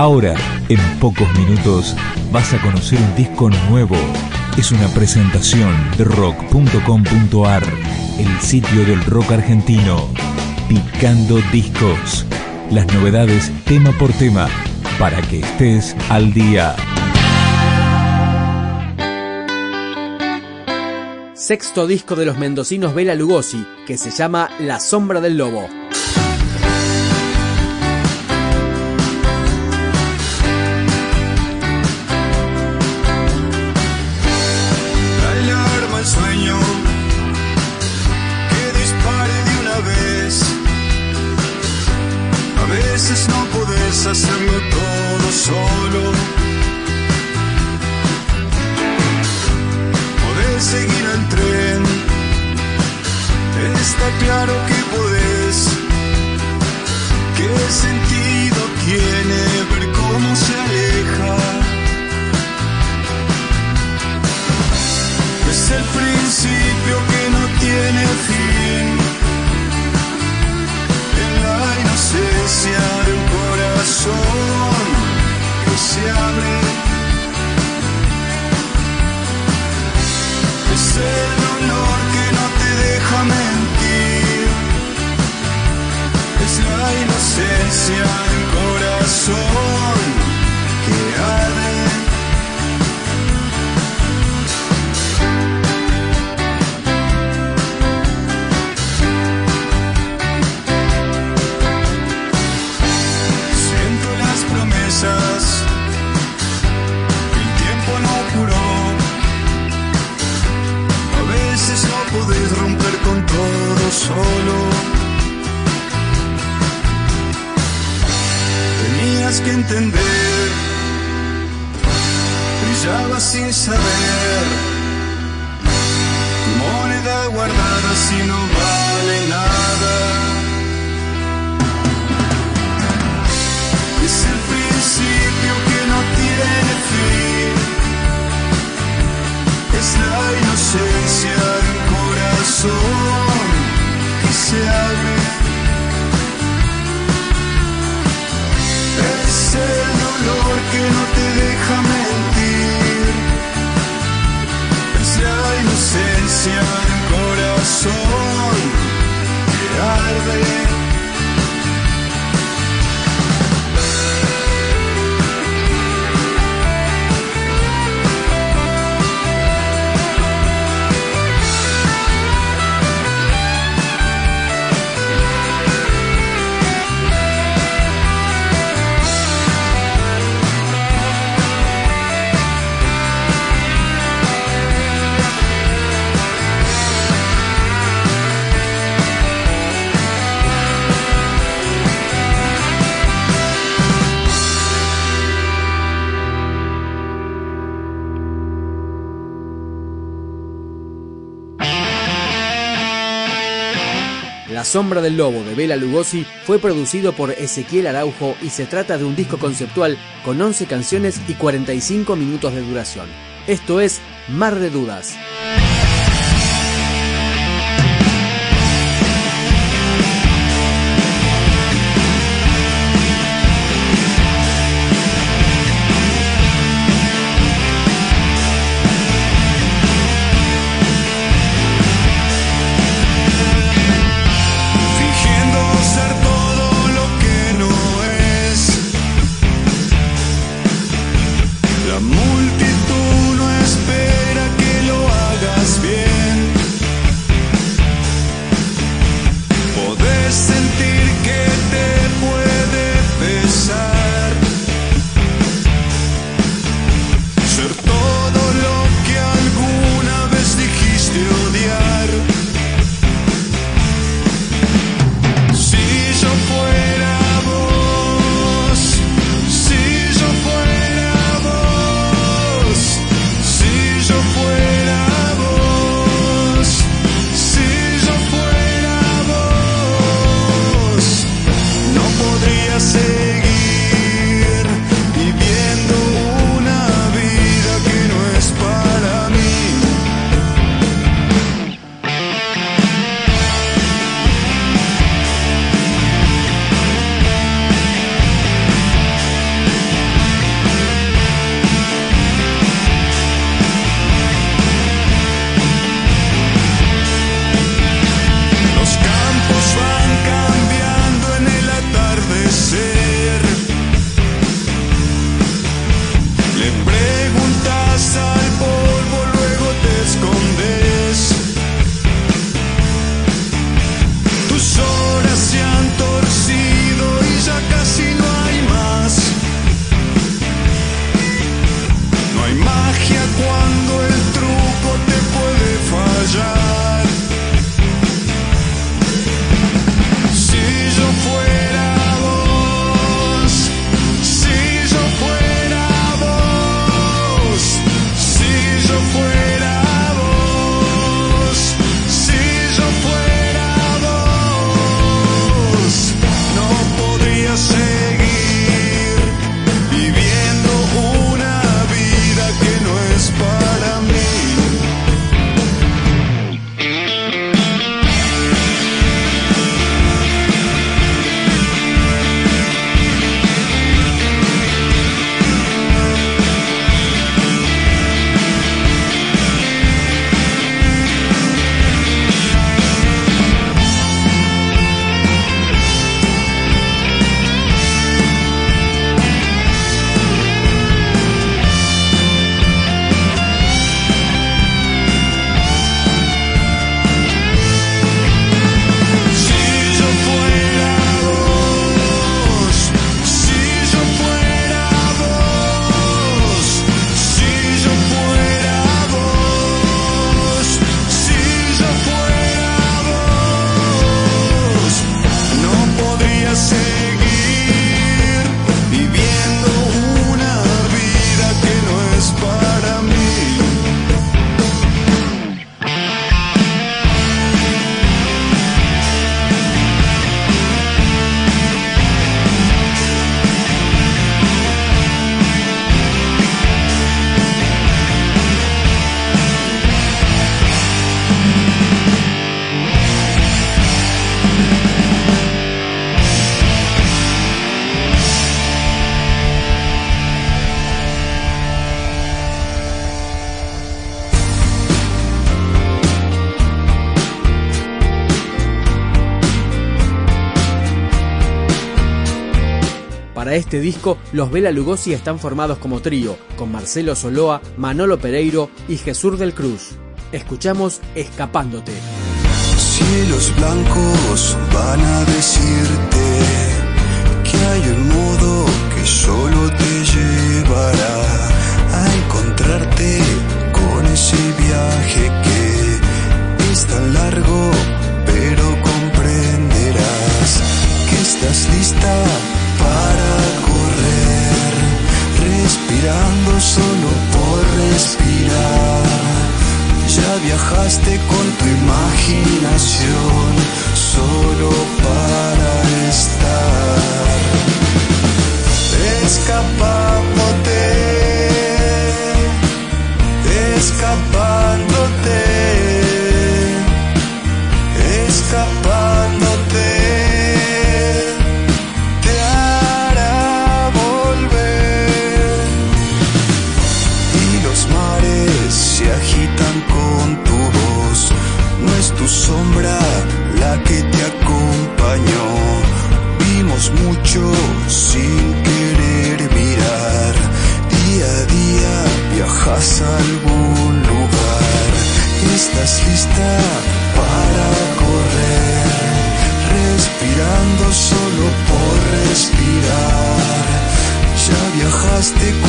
Ahora, en pocos minutos, vas a conocer un disco nuevo. Es una presentación de rock.com.ar, el sitio del rock argentino. Picando discos. Las novedades tema por tema, para que estés al día. Sexto disco de los mendocinos Bela Lugosi, que se llama La Sombra del Lobo. Hacerlo todo solo. Podés seguir al tren, está claro que podés. ¿Qué sentido tiene ver cómo se aleja? Es el principio que no tiene fin. En la inocencia de un que se abre. Es el dolor que no te deja mentir. Es la inocencia del corazón Que entender, brillaba sin saber. Moneda guardada si no La sombra del lobo de Bela Lugosi fue producido por Ezequiel Araujo y se trata de un disco conceptual con 11 canciones y 45 minutos de duración. Esto es Mar de Dudas. Este disco, los Bela Lugosi están formados como trío, con Marcelo Soloa, Manolo Pereiro y Jesús del Cruz. Escuchamos Escapándote. Cielos blancos van a decirte que hay un modo que solo te llevará a encontrarte con ese viaje que es tan largo, pero comprenderás que estás lista para respirando solo por respirar. Ya viajaste con tu imaginación solo para estar escapándote, escapándote, viajaste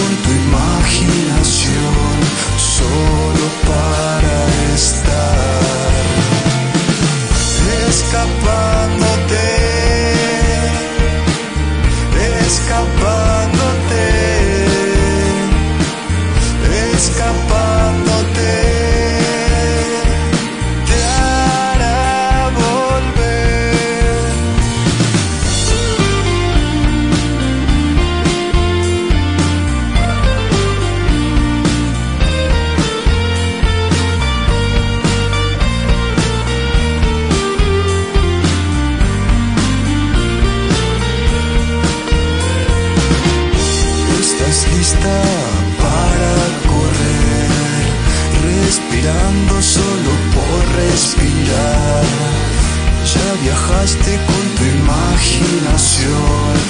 Viajaste con tu imaginación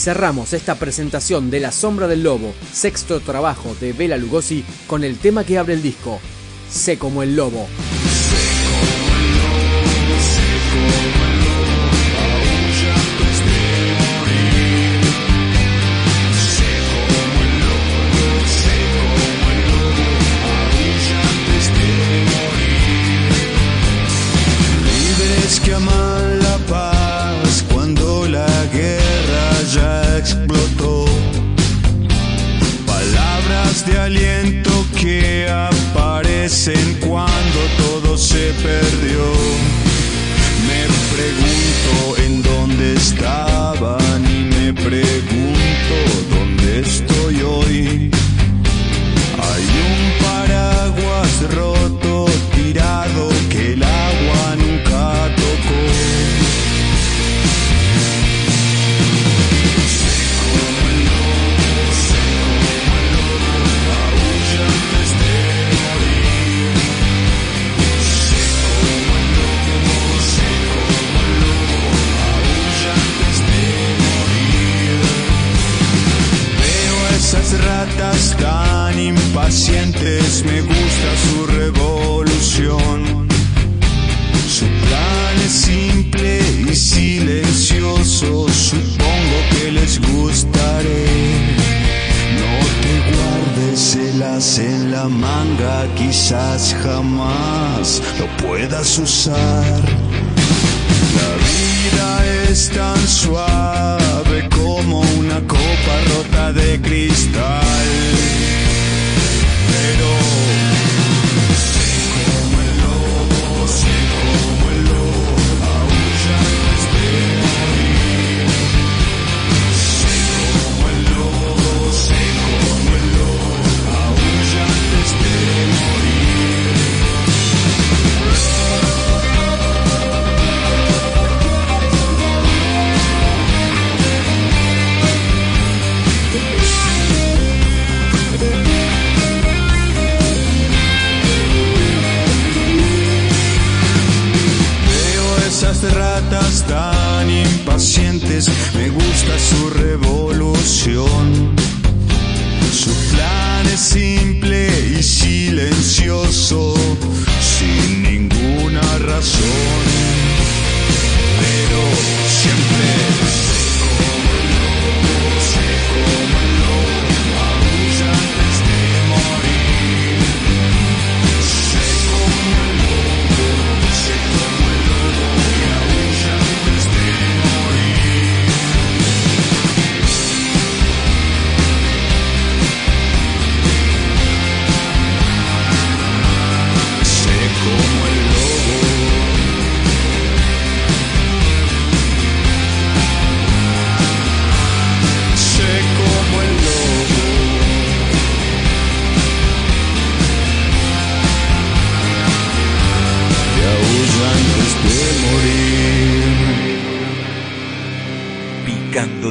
cerramos esta presentación de La Sombra del Lobo, sexto trabajo de Bela Lugosi, con el tema que abre el disco, Sé como el Lobo. Esas ratas tan impacientes, me gusta su revolución. Su plan es simple y silencioso, supongo que les gustaré. No te guardes el aceite en la manga, quizás jamás lo puedas usar. La vida es tan suave